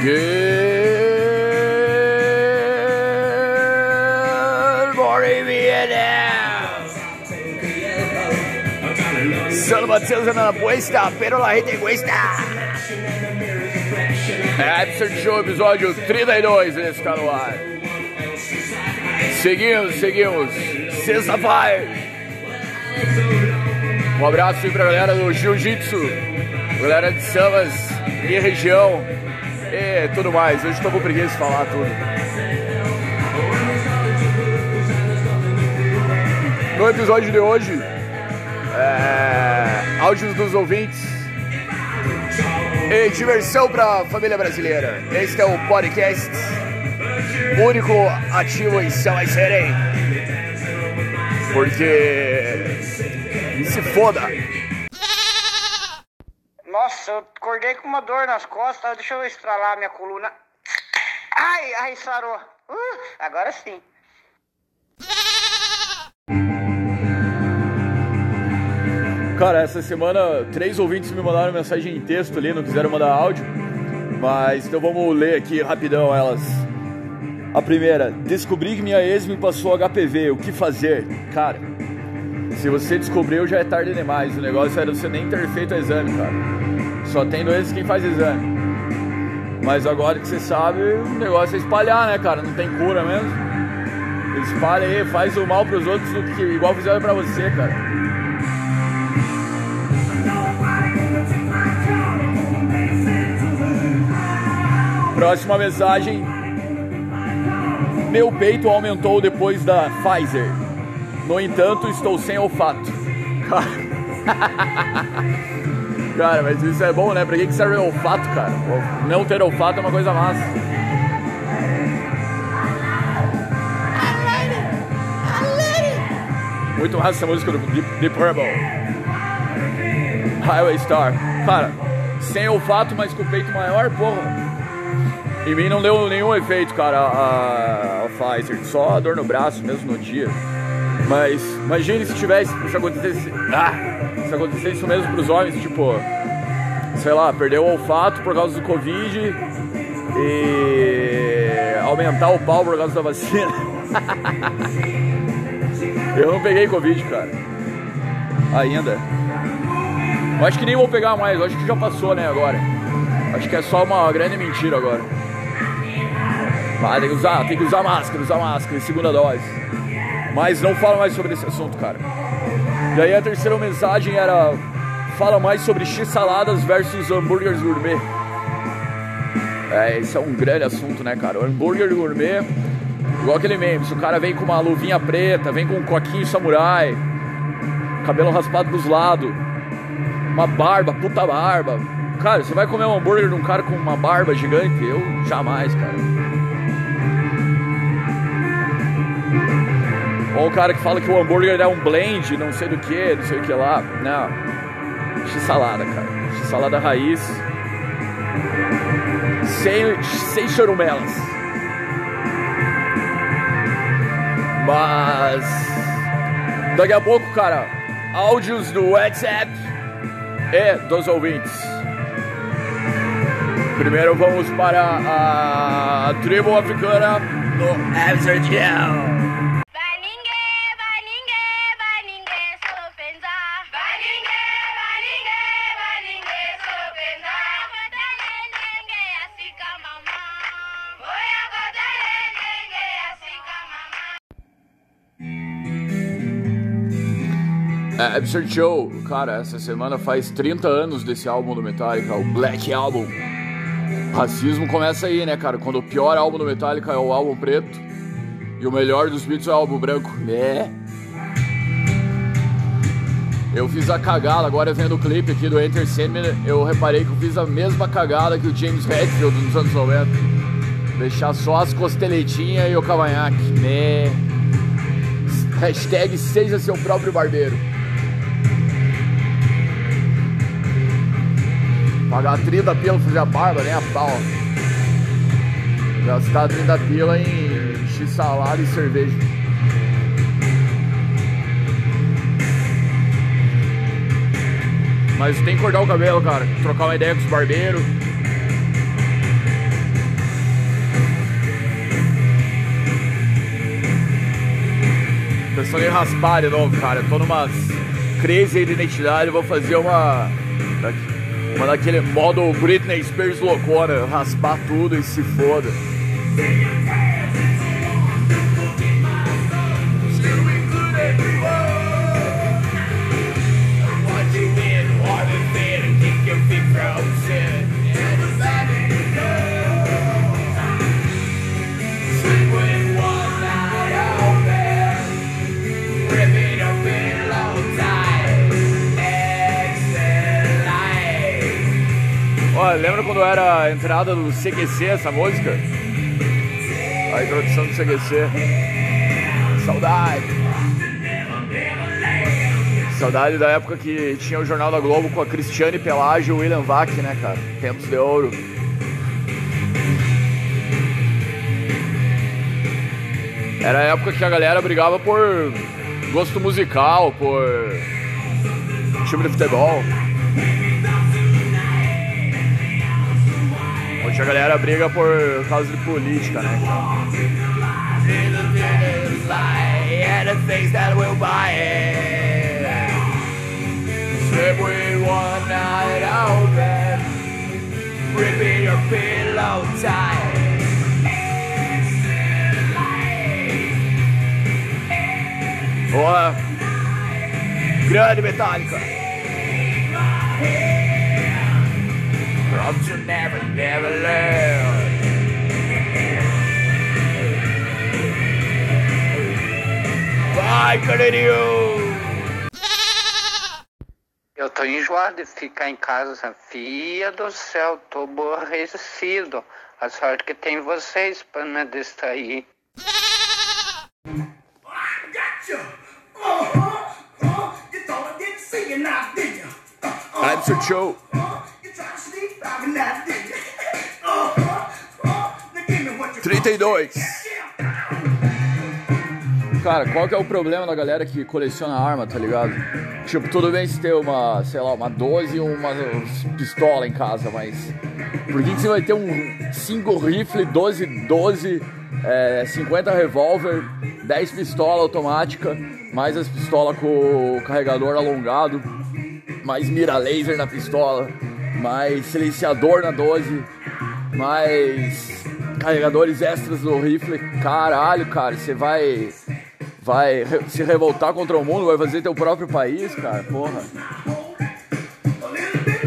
Good morning, Vietnam. Solo Matheus na puesta, pero la gente cuesta. Absurd Show, episódio 32 nesse tá no ar. Seguimos, seguimos. Sexta-feira. Um abraço aí pra galera do Jiu-Jitsu, galera de Samas e região e tudo mais. Hoje tô com preguiça de falar tudo. No episódio de hoje, é, áudios dos ouvintes e diversão para a família brasileira. Este é o podcast único ativo em São Serem. Porque se foda. Acordei com uma dor nas costas. Deixa eu estralar minha coluna. Ai, ai, sarou. Uh, agora sim. Cara, essa semana três ouvintes me mandaram mensagem em texto ali, não quiseram mandar áudio. Mas então vamos ler aqui rapidão elas. A primeira, descobri que minha ex me passou HPV, o que fazer? Cara, se você descobriu já é tarde demais. O negócio era você nem ter feito o exame, cara. Só tem doença quem faz exame. Mas agora que você sabe, o negócio é espalhar, né, cara? Não tem cura mesmo. Espalha aí, faz o mal pros outros do que igual fizeram pra você, cara. Próxima mensagem. Meu peito aumentou depois da Pfizer. No entanto, estou sem olfato. Cara, mas isso é bom, né? Pra que serve olfato, cara? Não ter olfato é uma coisa massa. Muito massa essa música do Deep, Purple. Highway Star. Cara, sem olfato, mas com o peito maior, porra. Em mim não deu nenhum efeito, cara, a, a Pfizer. Só a dor no braço mesmo no dia. Mas imagine se tivesse, se acontecesse, ah, se acontecesse isso mesmo pros homens, tipo, sei lá, perder o olfato por causa do Covid e aumentar o pau por causa da vacina. Eu não peguei Covid, cara. Ainda. Eu acho que nem vou pegar mais, eu acho que já passou, né, agora. Acho que é só uma grande mentira agora. Ah, tem que usar, tem que usar máscara, usar máscara, segunda dose. Mas não fala mais sobre esse assunto, cara. E aí a terceira mensagem era fala mais sobre x-saladas versus hambúrgueres gourmet. É, esse é um grande assunto, né, cara? O hambúrguer gourmet, igual aquele meme, se o cara vem com uma luvinha preta, vem com um coquinho samurai, cabelo raspado dos lados, uma barba, puta barba. Cara, você vai comer um hambúrguer de um cara com uma barba gigante? Eu jamais, cara. Ou o cara que fala que o hambúrguer é um blend, não sei do que, não sei o que lá. Não. X-salada, cara. X-salada raiz. Sem, sem chorumelas. Mas. Daqui a pouco, cara, áudios do WhatsApp e dos ouvintes. Primeiro vamos para a tribo africana no Amsterdam. É, Absurd Show, cara, essa semana faz 30 anos desse álbum do Metallica, o Black Album. Racismo começa aí, né, cara? Quando o pior álbum do Metallica é o álbum preto e o melhor dos Beatles é o álbum branco. Né? Eu fiz a cagada, agora vendo o clipe aqui do Enter Sandman, eu reparei que eu fiz a mesma cagada que o James Hetfield nos anos 90. Deixar só as costeletinhas e o cavanhaque. Né? Hashtag seja seu próprio barbeiro. Pagar 30 pila pra fazer a barba, nem a pau. Gastar 30 pila em X salário e cerveja. Mas tem que cortar o cabelo, cara. Trocar uma ideia com os barbeiros. Pensando em raspar de novo, cara. Tô numa crise de identidade. Vou fazer uma. Daqui uma daquele modo Britney Spears loucona, raspar tudo e se foda. Era a entrada do CQC essa música? A introdução do CQC. Saudade. Saudade da época que tinha o Jornal da Globo com a Cristiane Pelágio e o William Vac, né, cara? Tempos de ouro. Era a época que a galera brigava por gosto musical, por time de futebol. A galera briga por causa de política, né? Boa! Grande Metallica! From to never, never learn. Vai, Canarinho! Eu tô enjoado de ficar em casa. Filha do céu, tô aborrecido. A sorte que tem vocês pra me distrair. I'm so show. 32. Cara, qual que é o problema da galera que coleciona arma, tá ligado? Tipo, tudo bem se ter uma, sei lá, uma 12 e uma pistola em casa, mas por que, que você vai ter um 5 rifle, 12, 12, é, 50 revólver, 10 pistola automática, mais as pistolas com o carregador alongado, mais mira laser na pistola, mais silenciador na 12, mais carregadores extras do rifle. Caralho, cara, você vai vai se revoltar contra o mundo, vai fazer teu próprio país, cara, porra.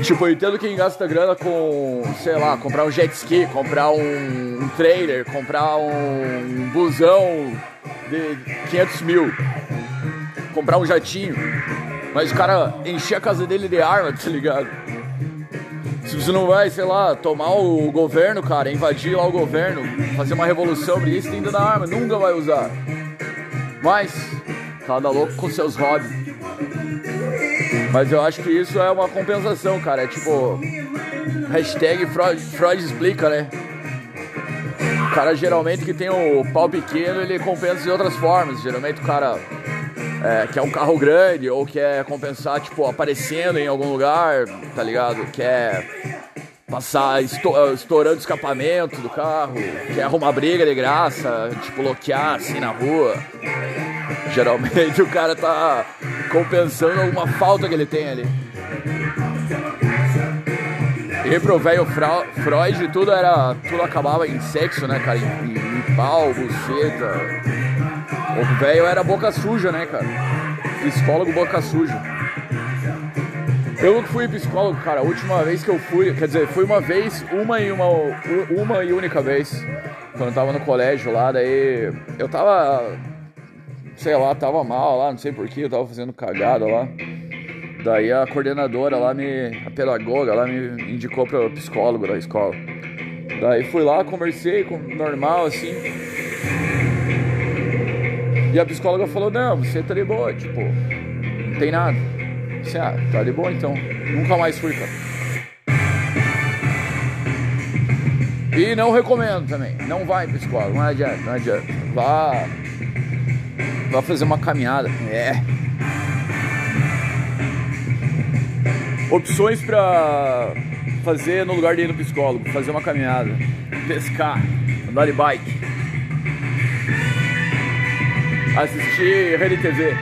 Tipo, eu entendo quem gasta grana com, sei lá, comprar um jet ski, comprar um, um trailer, comprar um busão de 500 mil, comprar um jatinho. Mas o cara encher a casa dele de arma, tá ligado? Se você não vai, sei lá, tomar o governo, cara, invadir lá o governo, fazer uma revolução, porque isso tem da arma, nunca vai usar. Mas, cada louco com seus hobbies. Mas eu acho que isso é uma compensação, cara. É tipo, hashtag Freud, Freud explica, né? O cara geralmente que tem o pau pequeno, ele compensa de outras formas. Geralmente o cara é, quer um carro grande ou quer compensar, tipo, aparecendo em algum lugar, tá ligado? Quer passar estourando o escapamento do carro, quer arrumar briga de graça, tipo, bloquear assim na rua. Geralmente o cara tá compensando alguma falta que ele tem ali. E pro velho Freud tudo era. tudo acabava em sexo, né, cara? Em, em pau, buceta. O velho era boca suja, né, cara? Psicólogo boca suja. Eu nunca fui psicólogo, cara. A última vez que eu fui, quer dizer, fui uma vez, uma e uma, uma e única vez, quando eu tava no colégio lá, daí eu tava, sei lá, tava mal lá, não sei porquê, eu tava fazendo cagada lá. Daí a coordenadora lá, me, a pedagoga lá me indicou para psicólogo da escola. Daí fui lá, conversei com normal assim. E a psicóloga falou, não, você tá de boa, tipo, não tem nada. Você, ah, tá de boa então. Nunca mais fui, cara. E não recomendo também. Não vai psicólogo, não adianta, não adianta. Vá. Vá fazer uma caminhada. É. Opções pra fazer no lugar de ir no psicólogo, fazer uma caminhada, pescar, andar de bike. Assistir Rede TV.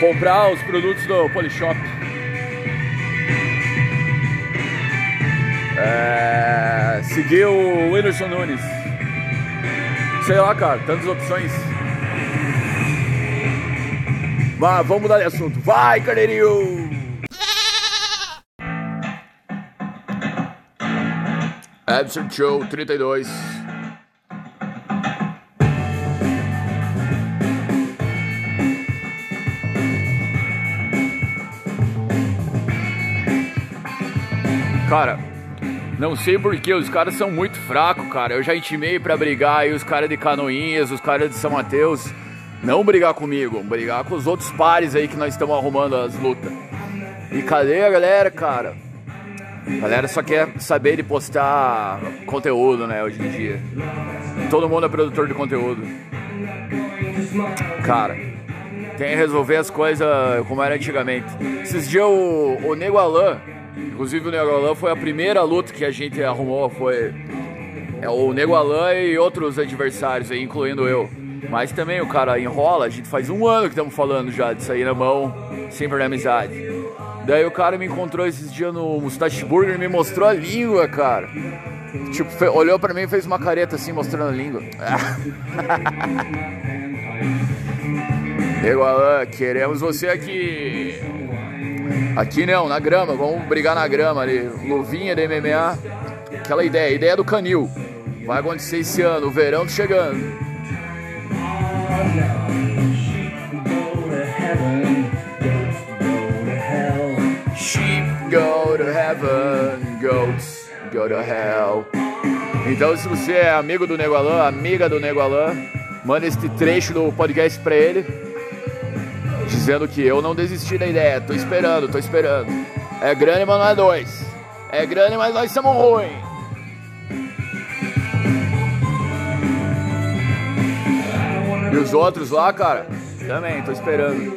Comprar os produtos do Polishop. É, seguir o Whindersson Nunes. Sei lá, cara, tantas opções. Mas vamos mudar de assunto. Vai, carneirinho! Absurd Show 32. Cara, não sei porque os caras são muito fracos, cara. Eu já intimei pra brigar aí os caras de Canoinhas, os caras de São Mateus. Não brigar comigo, brigar com os outros pares aí que nós estamos arrumando as lutas. E cadê a galera, cara? A galera só quer saber de postar conteúdo, né, hoje em dia. Todo mundo é produtor de conteúdo. Cara, tem que resolver as coisas como era antigamente. Esses dias o, o Nego Alan, inclusive o Nego Alan foi a primeira luta que a gente arrumou, foi é, o Nego Alan e outros adversários aí, incluindo eu. Mas também o cara enrola, a gente faz um ano que estamos falando já de sair na mão, sempre na amizade. Daí o cara me encontrou esses dias no Mustache Burger e me mostrou a língua, cara. Tipo, olhou pra mim e fez uma careta assim, mostrando a língua. Nego Alan, queremos você aqui. Aqui não, na grama, vamos brigar na grama ali. Luvinha de MMA. Aquela ideia, ideia do canil. Vai acontecer esse ano, o verão tá chegando. Go to heaven, goats go to hell. Então, se você é amigo do Nego Alan, amiga do Nego Alan, manda este trecho do podcast pra ele, dizendo que eu não desisti da ideia, tô esperando, tô esperando. É grande, mas não é dois. É grande, mas nós somos ruins. E os outros lá, cara, também, tô esperando.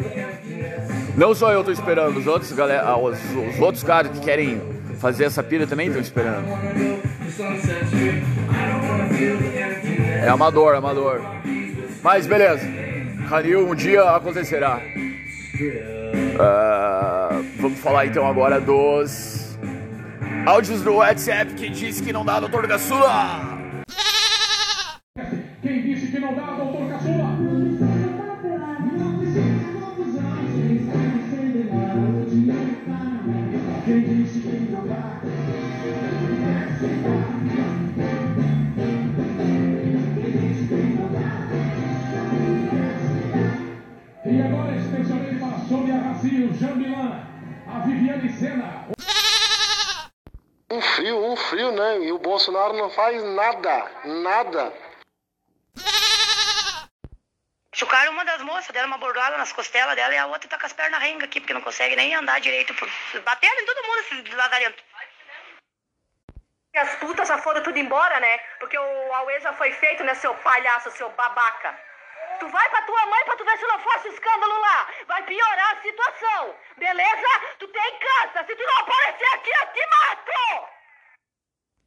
Não só eu tô esperando, os outros, galera, ah, os, os outros caras que querem fazer essa pira também estão esperando. É amador, amador. Mas beleza. Canil um dia acontecerá. Uh, vamos falar então agora dos áudios do WhatsApp que diz que não dá, doutor Gaçula. Jambilan, a Viviane Sena. Um frio, um frio, né? E o Bolsonaro não faz nada, nada. Chucaram uma das moças, deram uma bordada nas costelas dela e a outra tá com as pernas rengas aqui, porque não consegue nem andar direito. Por... Bateram em todo mundo esses lazarento. E as putas já foram tudo embora, né? Porque o Aue já foi feito, né, seu palhaço, seu babaca. Tu vai pra tua mãe pra tu ver se não fosse escândalo lá. Vai piorar a situação. Beleza? Tu tem câncer. Se tu não aparecer aqui, eu te mato!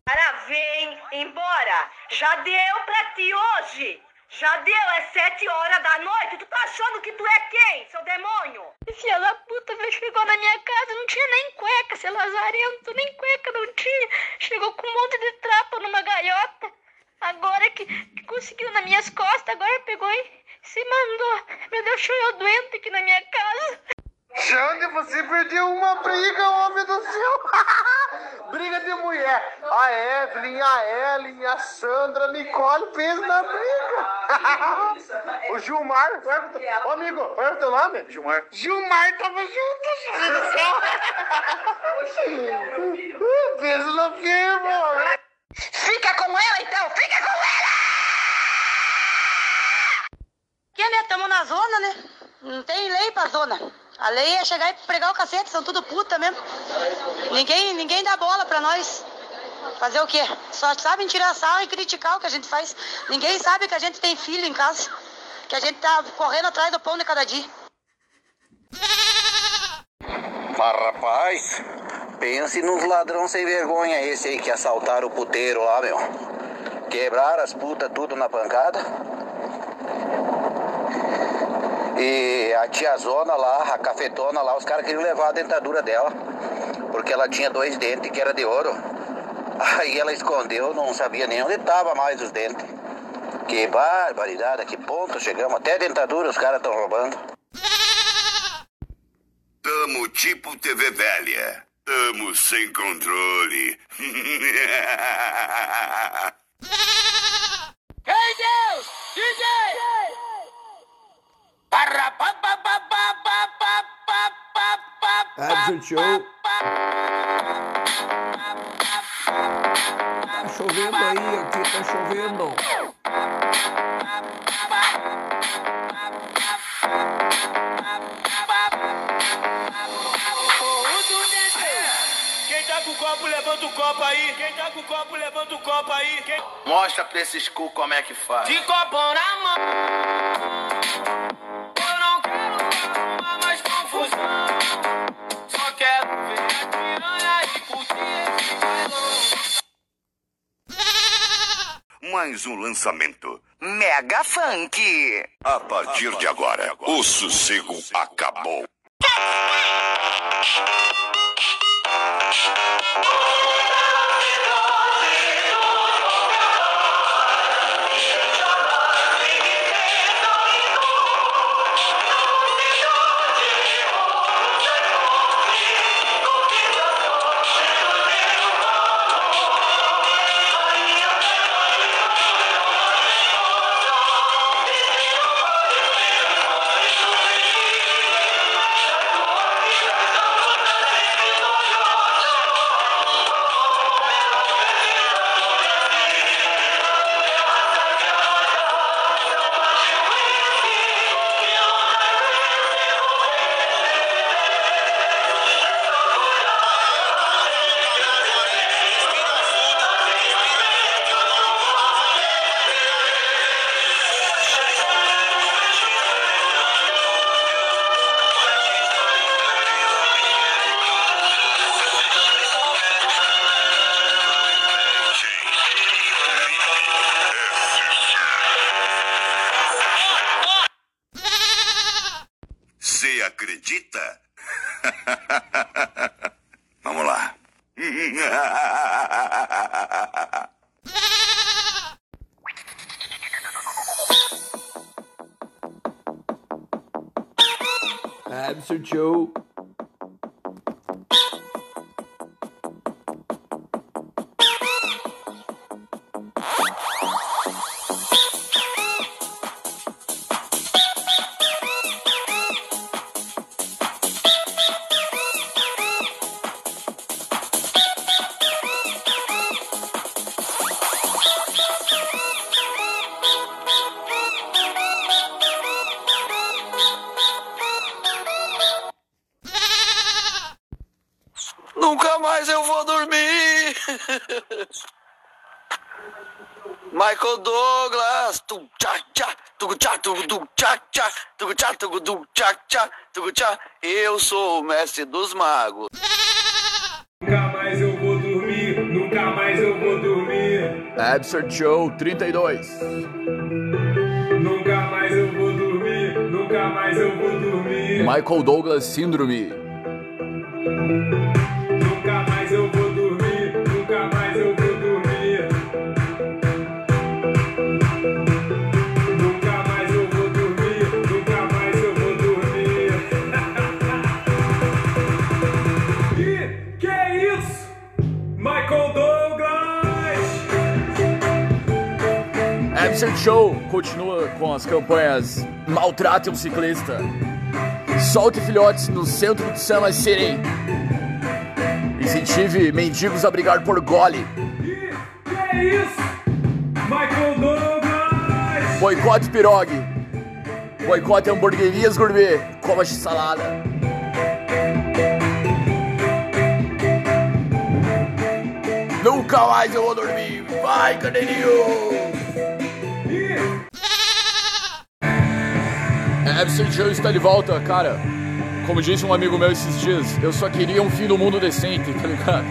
Cara, vem embora. Já deu pra ti hoje. Já deu, é sete horas da noite. Tu tá achando que tu é quem, seu demônio? Filha da puta, veio, chegou na minha casa, não tinha nem cueca, seu lazarento, nem cueca não tinha. Chegou com um monte de trapo numa gaiota. Agora que, que conseguiu nas minhas costas, agora pegou e se mandou. Meu Deus, eu doente aqui na minha casa. Xande, você perdeu uma briga, homem do céu! briga de mulher. A Evelyn, a Ellen, a Sandra, a Nicole fez na briga. o Gilmar, ô amigo, qual é o teu nome? Gilmar. Gilmar tava junto, Xande do céu! Peso na firma! Fica com ela então, fica com ela! Que né? Tamo na zona, né? Não tem lei pra zona. A lei é chegar e pregar o cacete, são tudo puta mesmo. Ninguém, ninguém dá bola pra nós. Fazer o quê? Só sabem tirar sal e criticar o que a gente faz. Ninguém sabe que a gente tem filho em casa. Que a gente tá correndo atrás do pão de cada dia. Mas rapaz, pense nos ladrão sem vergonha esse aí que assaltaram o puteiro lá, meu. Quebraram as putas tudo na pancada. E a tiazona lá, a cafetona lá, os caras queriam levar a dentadura dela. Porque ela tinha dois dentes que era de ouro. Aí ela escondeu, não sabia nem onde tava mais os dentes. Que barbaridade, que ponto chegamos. Até dentadura os caras estão roubando. Tamo tipo TV velha. Tamo sem controle. Ei, Deus! DJ! Absent Show. Tá chovendo aí, aqui tá chovendo. Com o copo, levanta o copo aí. Quem tá com o copo, levanta o copo aí. Quem... Mostra pra esses cu como é que faz. De copão na mão. Eu não quero arrumar mais confusão. Só quero ver a piranha e curtir esse bailão. Mais um lançamento. Mega Funk. A partir de agora, o sossego acabou. Você acredita? tchá, tchá, tchá, tugu, tchá. Eu sou o mestre dos magos. Nunca mais eu vou dormir, nunca mais eu vou dormir. Absurd Show 32. Nunca mais eu vou dormir, nunca mais eu vou dormir. Michael Douglas Síndrome. Absurd Show continua com as campanhas Maltrate um ciclista. Solte filhotes no centro de Sama Serem. Incentive mendigos a brigar por gole. Que é isso? Michael Douglas! Boicote pirogue. Boicote hamburguerias gourmet. Coma salada. Nunca mais eu vou dormir. Vai, cadeirinho! Absurd Show está de volta, cara. Como disse um amigo meu esses dias, eu só queria um fim do mundo decente, tá ligado?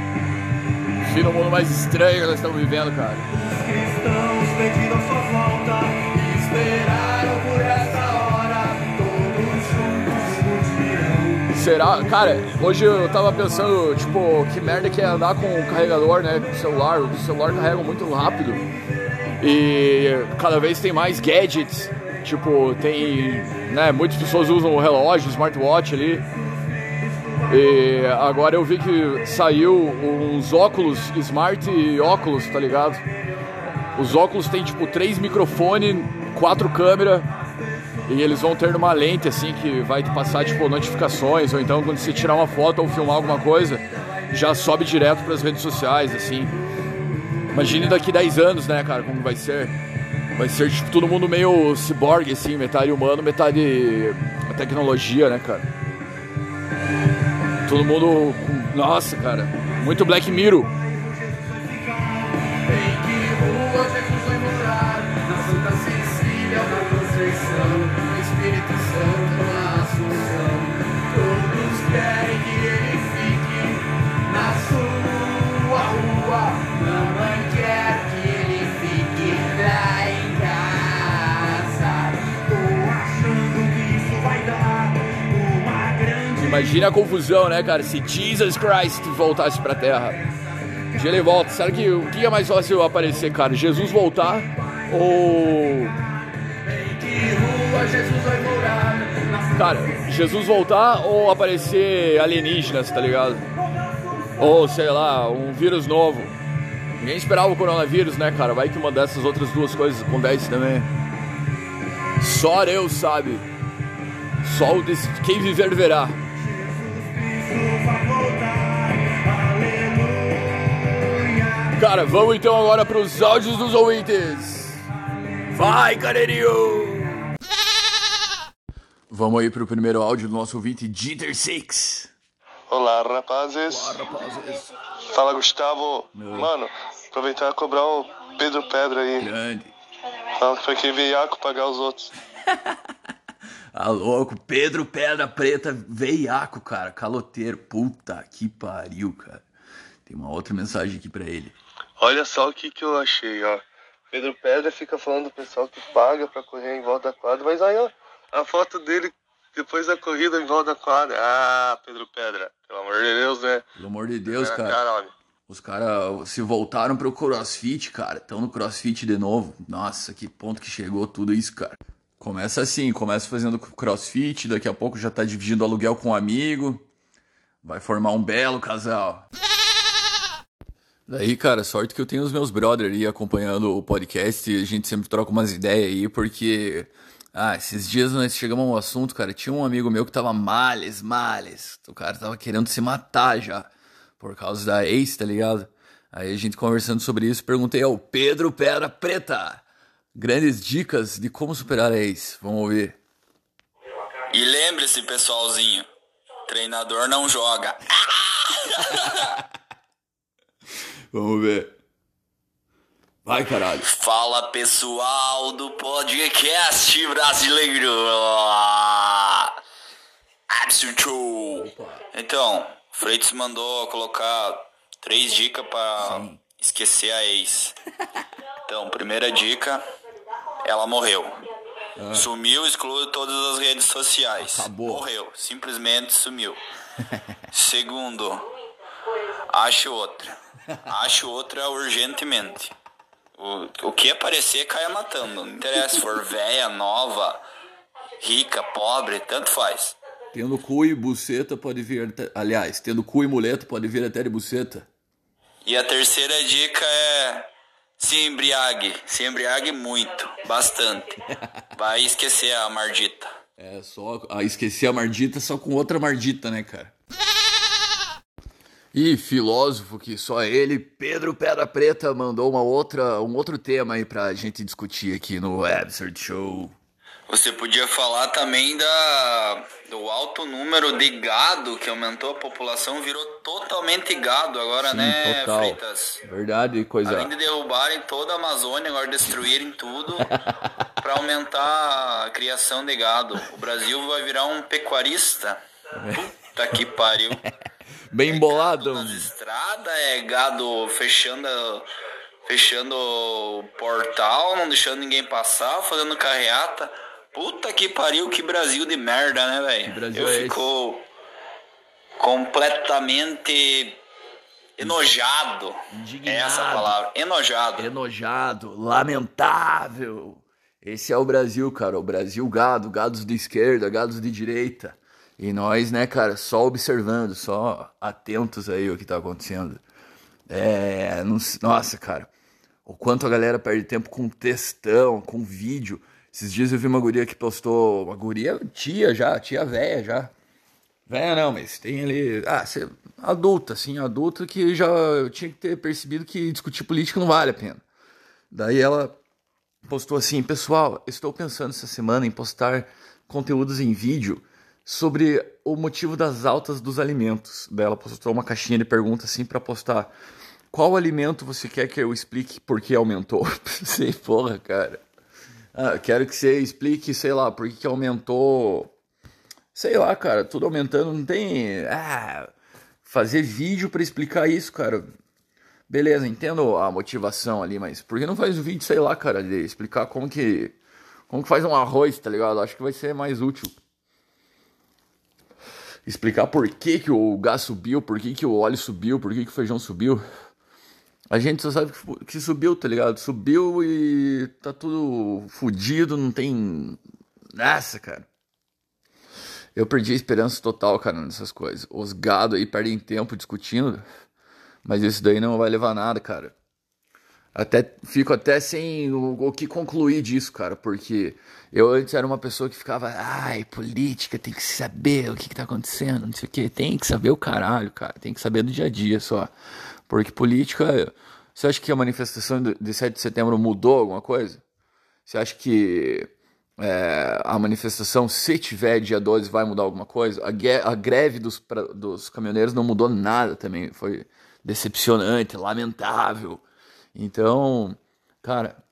Fim do mundo mais estranho que nós estamos vivendo, cara. cristãos pediram sua volta e esperaram por essa hora. Todos juntos mutirão. Será? Cara, hoje eu tava pensando, tipo, que merda que é andar com o carregador, né? Com o celular. O celular carrega muito rápido. E cada vez tem mais gadgets. Tipo, tem. Né, muitas pessoas usam o relógio, o smartwatch ali. E agora eu vi que saiu uns óculos smart óculos, tá ligado? Os óculos tem tipo três microfones, quatro câmeras e eles vão ter uma lente assim que vai passar tipo notificações ou então quando você tirar uma foto ou filmar alguma coisa, já sobe direto para as redes sociais assim. Imagine daqui 10 anos, né, cara, como vai ser. Vai ser tipo todo mundo meio ciborgue assim, metade humano, metade tecnologia, né, cara? Todo mundo. Nossa, cara, muito Black Mirror. Imagina a confusão, né, cara? Se Jesus Christ voltasse pra Terra. Dia ele volta. Será que o que é mais fácil aparecer, cara? Jesus voltar ou. Cara, Jesus voltar ou aparecer alienígenas, tá ligado? Ou sei lá, um vírus novo. Ninguém esperava o coronavírus, né, cara? Vai que uma dessas outras duas coisas acontece também. Só Deus sabe. Só o quem viver verá. Cara, vamos então agora pros áudios dos ouvintes. Vai, carneirinho! Vamos aí pro primeiro áudio do nosso ouvinte, Jeter Six. Olá, rapazes. Olá, rapazes. Fala, Gustavo. Mano, aproveitar e cobrar o Pedro Pedra aí. Grande. Fala pra que veiaco pagar os outros. Ah, louco, Pedro Pedra Preta, veiaco, cara, caloteiro. Puta que pariu, cara. Tem uma outra mensagem aqui pra ele. Olha só o que, que eu achei, ó. Pedro Pedra fica falando do pessoal que paga pra correr em volta da quadra, mas aí, ó, a foto dele depois da corrida em volta da quadra. Ah, Pedro Pedra, pelo amor de Deus, né? Pelo amor de Deus, cara. homem. Os caras se voltaram pro crossfit, cara. Estão no crossfit de novo. Nossa, que ponto que chegou tudo isso, cara. Começa assim, começa fazendo crossfit, daqui a pouco já tá dividindo aluguel com um amigo. Vai formar um belo casal. Daí, cara, sorte que eu tenho os meus brother aí acompanhando o podcast e a gente sempre troca umas ideias aí, porque. Ah, esses dias nós chegamos a um assunto, cara. Tinha um amigo meu que tava males, males. O cara tava querendo se matar já. Por causa da ex, tá ligado? Aí a gente conversando sobre isso, perguntei ao Pedro Pedra Preta. Grandes dicas de como superar a ex. Vamos ouvir. E lembre-se, pessoalzinho, treinador não joga. Vamos ver. Vai, caralho. Fala pessoal do podcast brasileiro. Absurdo. Então, Freitas mandou colocar três dicas pra esquecer a ex. Então, primeira dica, ela morreu. Sumiu, excluiu todas as redes sociais. Acabou. Morreu, simplesmente sumiu. Segundo, ache outra. Ache outra urgentemente. O, o que aparecer, caia matando. Não interessa se for velha, nova, rica, pobre, tanto faz. Tendo cu e buceta pode vir. até- Aliás, tendo cu e muleta pode vir até de buceta. E a terceira dica é se embriague. Se embriague muito, bastante. Vai esquecer a mardita. É só. Ah, esqueci a mardita só com outra mardita, né, cara? E filósofo que só ele, Pedro Pedra Preta, mandou uma outra, um outro tema aí pra gente discutir aqui no Absurd Show. Você podia falar também da, do alto número de gado que aumentou a população, virou totalmente gado agora, Sim, né, total. Freitas? Verdade, coisa. Além de derrubarem toda a Amazônia, agora destruírem tudo para aumentar a criação de gado. O Brasil vai virar um pecuarista. Puta que pariu. Bem bolado. Nas estradas, é gado fechando fechando o portal, não deixando ninguém passar, fazendo carreata. Puta que pariu, que Brasil de merda, né, velho? Brasil Eu é esse? fico completamente enojado. É essa palavra, enojado. Enojado, lamentável. Esse é o Brasil, cara. O Brasil gado, gados de esquerda, gados de direita. E nós, né, cara, só observando, só atentos aí ao que tá acontecendo. É. não nossa, cara. O quanto a galera perde tempo com textão, com vídeo. Esses dias eu vi uma guria que postou. Uma guria tia já, tia velha já. Velha não, mas tem ali. Ah, cê, adulta, assim, adulta que já tinha que ter percebido que discutir política não vale a pena. Daí ela postou assim: Pessoal, estou pensando essa semana em postar conteúdos em vídeo sobre o motivo das altas dos alimentos. Daí ela postou uma caixinha de perguntas assim para postar: Qual alimento você quer que eu explique por que aumentou? Sei, porra, cara. Ah, quero que você explique, sei lá, por que que aumentou. Sei lá, cara, tudo aumentando, não tem. Ah, fazer vídeo pra explicar isso, cara. Beleza, entendo a motivação ali, mas por que não faz um vídeo, sei lá, cara, de explicar como que. Como que faz um arroz, tá ligado? Acho que vai ser mais útil. Explicar por que, que o gás subiu, por que, que o óleo subiu, por que, que o feijão subiu. A gente só sabe que subiu, tá ligado? Subiu e tá tudo fudido, não tem. Nossa, cara. Eu perdi a esperança total, cara, nessas coisas. Os gado aí perdem tempo discutindo, mas isso daí não vai levar nada, cara. Até fico até sem o, o que concluir disso, cara, porque eu antes era uma pessoa que ficava, ai, política, tem que saber o que, que tá acontecendo, não sei o que, tem que saber o caralho, cara, tem que saber do dia a dia só. Porque política, você acha que a manifestação de de 7 de setembro mudou alguma coisa? Você acha que é, a manifestação, se tiver dia 12, vai mudar alguma coisa? A, a greve dos, pra- dos caminhoneiros não mudou nada também. Foi decepcionante, lamentável. Então, cara,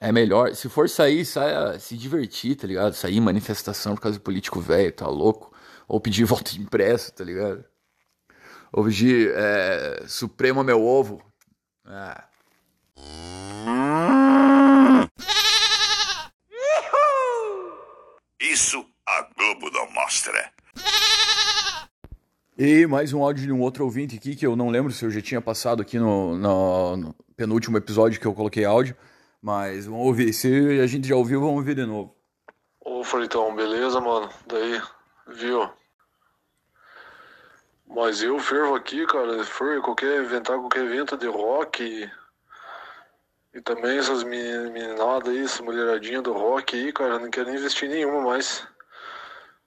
é melhor. Se for sair, saia se divertir, tá ligado? Sair em manifestação por causa de político velho, tá louco? Ou pedir voto impresso, tá ligado? Ou pedir é, Supremo meu ovo. Ah. Isso a Globo não mostra. E mais um áudio de um outro ouvinte aqui, que eu não lembro se eu já tinha passado aqui no, no- no penúltimo episódio que eu coloquei áudio. Mas vamos ouvir. Se a gente já ouviu, vamos ouvir de novo. Ô, Fritão, beleza, mano? Daí, viu? Mas eu fervo aqui, cara, fervo, qualquer, inventar qualquer evento de rock e, e também essas meni- meninadas aí, essa mulheradinha do rock aí, cara, não quero investir nenhuma mais.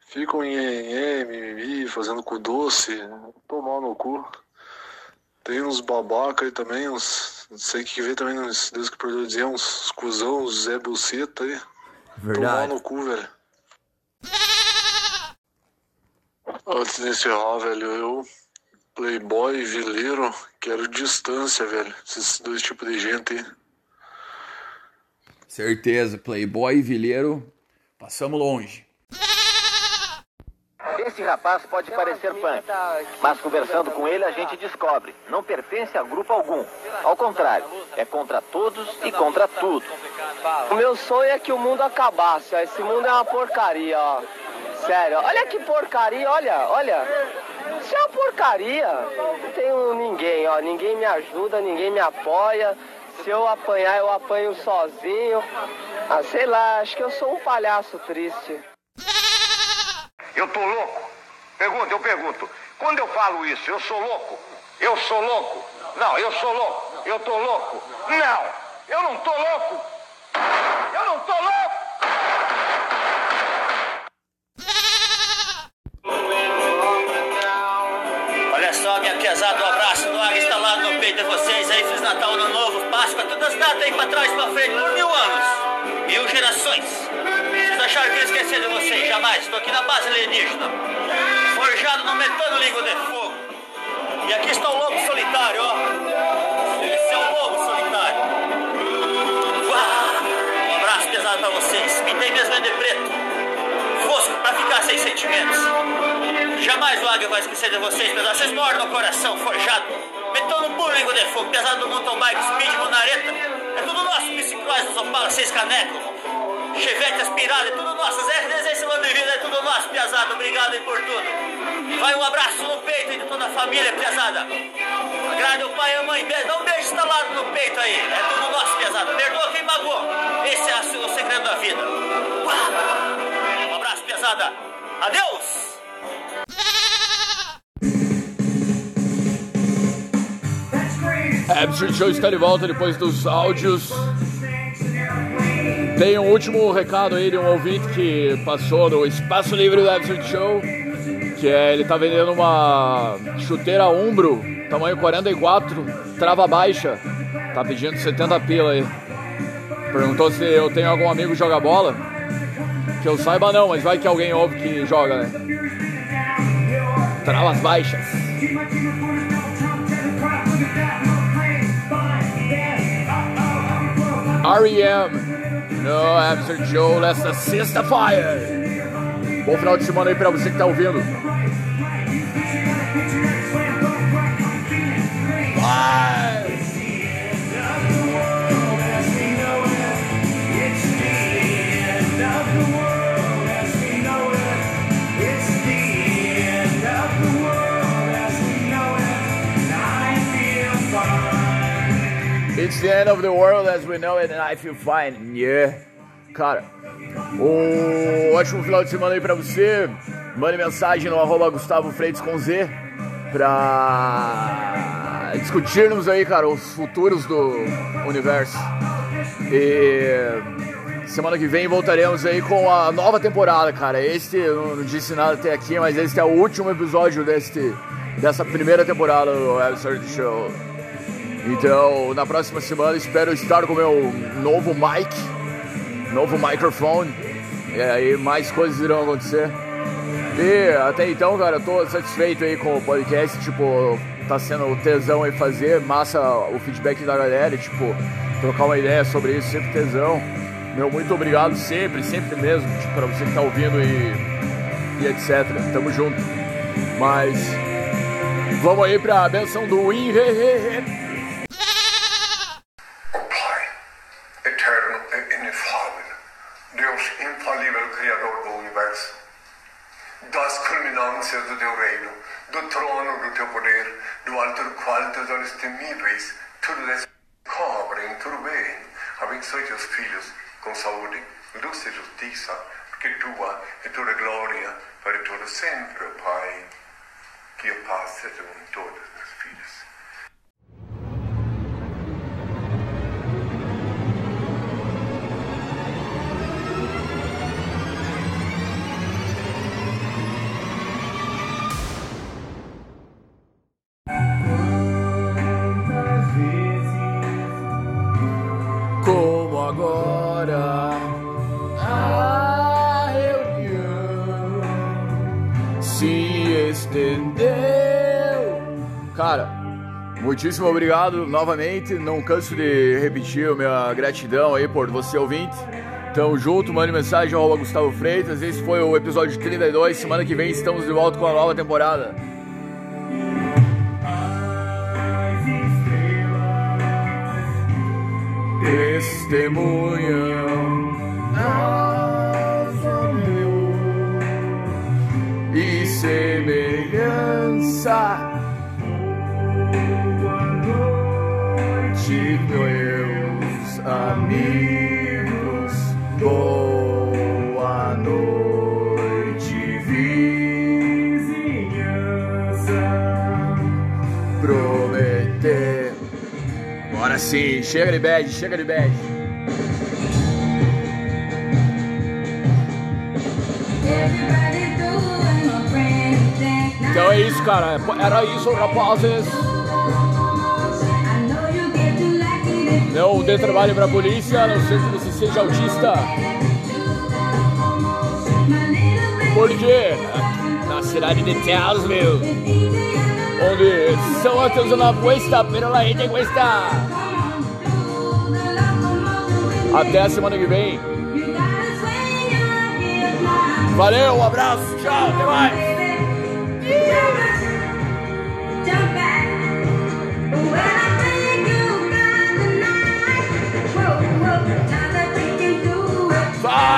Ficam em em mimimi, fazendo cu doce, tomar no cu. Tem uns babaca aí também, uns, sei o que vê também, uns, Deus que perdoe dizer, uns cuzão, uns Zé Buceta aí. Tomar Verdade. no cu, velho. Antes de encerrar, velho, eu, playboy, vileiro, quero distância, velho. Esses dois tipos de gente aí. Certeza, Playboy e Vileiro, passamos longe. Esse rapaz pode parecer punk, mas conversando com ele a gente descobre, não pertence a grupo algum. Ao contrário, é contra todos e contra tudo. O meu sonho é que o mundo acabasse, ó. Esse mundo é uma porcaria, ó. Sério, olha que porcaria, olha, olha. Isso é uma porcaria. Não tenho ninguém, ó. Ninguém me ajuda, ninguém me apoia. Se eu apanhar, eu apanho sozinho. Ah, sei lá, acho que eu sou um palhaço triste. Eu tô louco? Pergunta, eu pergunto. Quando eu falo isso, eu sou louco? Eu sou louco? Não, eu sou louco. Eu tô louco? Não, eu não tô louco. Eu não tô louco. Olha só, minha pesada, um abraço do Águia instalado no peito de vocês aí, Feliz Natal, Ano Novo, Páscoa, todas as datas aí pra trás, pra frente, por mil anos, mil gerações. Eu ia esquecer de vocês? Jamais, estou aqui na base alienígena, forjado no metano língua de fogo. E aqui está o lobo solitário, ó. Esse é o lobo solitário. Uau! Um abraço pesado pra vocês. Pintei mesmo de preto, fosco, pra ficar sem sentimentos. Jamais o Águia vai esquecer de vocês, pessoal. Vocês moram no coração, forjado Metrô no Burlingo de Fogo, pesado do mountain bike, speed, monareta. É tudo nosso, biciclóis, Opala, seis canecos. Chevette aspirado, é tudo nosso. Zé Desenho Semana de Vida, é tudo nosso, Piazada. Obrigado aí por tudo. Vai um abraço no peito aí de toda a família, Piazada. Agrade o pai e a mãe. Dá um beijo instalado no peito aí. É tudo nosso, Piazada. Perdoa quem magoou. Esse é o segredo da vida. Um abraço, Piazada. Adeus! Absurd Show está de volta depois dos áudios. Tem um último recado aí de um ouvinte que passou no Espaço Livre do Absurd Show, que é ele tá vendendo uma chuteira Umbro, tamanho 44, trava baixa. Tá pedindo 70 pila aí. Perguntou se eu tenho algum amigo que joga bola. Que eu saiba não, mas vai que alguém ouve que joga, né? Travas baixas. R.E.M. No Absurd Show nessa sexta-feira. Bom final de semana aí pra você que tá ouvindo. Vai! It's the end of the world as we know it and I feel fine. Yeah. Cara, um ótimo final de semana aí pra você. Mande mensagem no arroba Gustavo Freitas com Z pra discutirmos aí, cara, os futuros do universo. E semana que vem voltaremos aí com a nova temporada, cara. Este, eu não disse nada até aqui, mas este é o último episódio deste, dessa primeira temporada do Absurd Show. Então, na próxima semana espero estar com meu novo mic, novo microfone. E aí mais coisas irão acontecer. E até então, cara, eu tô satisfeito aí com o podcast, tipo, tá sendo tesão aí fazer, massa o feedback da galera, tipo, trocar uma ideia sobre isso, sempre tesão. Meu, muito obrigado sempre, sempre mesmo, tipo, pra você que tá ouvindo e, e etc. Tamo junto. Mas vamos aí pra benção do Win. Muitíssimo obrigado novamente. Não canso de repetir a minha gratidão aí por você ouvinte. Tamo junto, mande mensagem ao Gustavo Freitas. Esse foi o episódio 32. Semana que vem estamos de volta com a nova temporada. testemunham alfa meu e semelhança amigos. Boa noite, vizinhança. Prometer. Bora sim, chega de bad, chega de bad. Então é isso, cara. Era isso, rapazes. Não dê trabalho pra polícia, a não ser que você seja autista. Porque na cidade de Townsville, onde são ateus na cuesta, pero la gente cuesta. Até a semana que vem. Valeu, um abraço, tchau, até mais.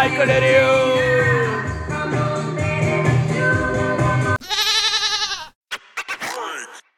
Ai, colherinho!